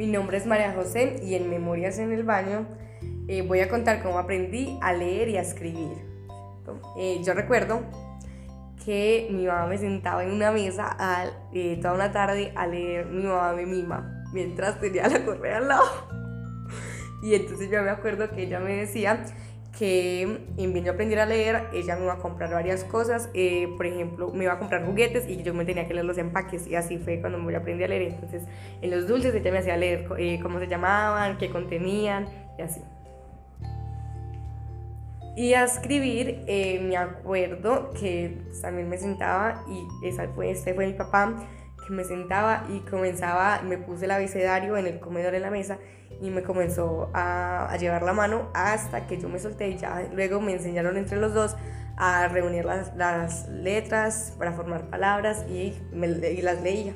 Mi nombre es María José y en Memorias en el Baño eh, voy a contar cómo aprendí a leer y a escribir. Eh, yo recuerdo que mi mamá me sentaba en una mesa eh, toda una tarde a leer Mi mamá me mima mientras tenía la correa al lado. Y entonces yo me acuerdo que ella me decía que en vez de aprender a leer, ella me iba a comprar varias cosas. Eh, por ejemplo, me iba a comprar juguetes y yo me tenía que leer los empaques. Y así fue cuando me aprendí a leer. Entonces, en los dulces ella me hacía leer eh, cómo se llamaban, qué contenían y así. Y a escribir, eh, me acuerdo que también me sentaba y esa fue, este fue mi papá, me sentaba y comenzaba, me puse el abecedario en el comedor en la mesa y me comenzó a, llevar la mano hasta que yo me solté y ya luego me enseñaron entre los dos a reunir las, letras para formar palabras y, me, y las leía.